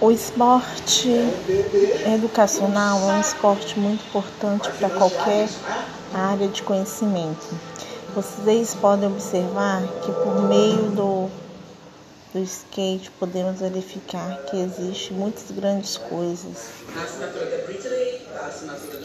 O esporte educacional é um esporte muito importante para qualquer área de conhecimento. Vocês podem observar que por meio do, do skate podemos verificar que existem muitas grandes coisas.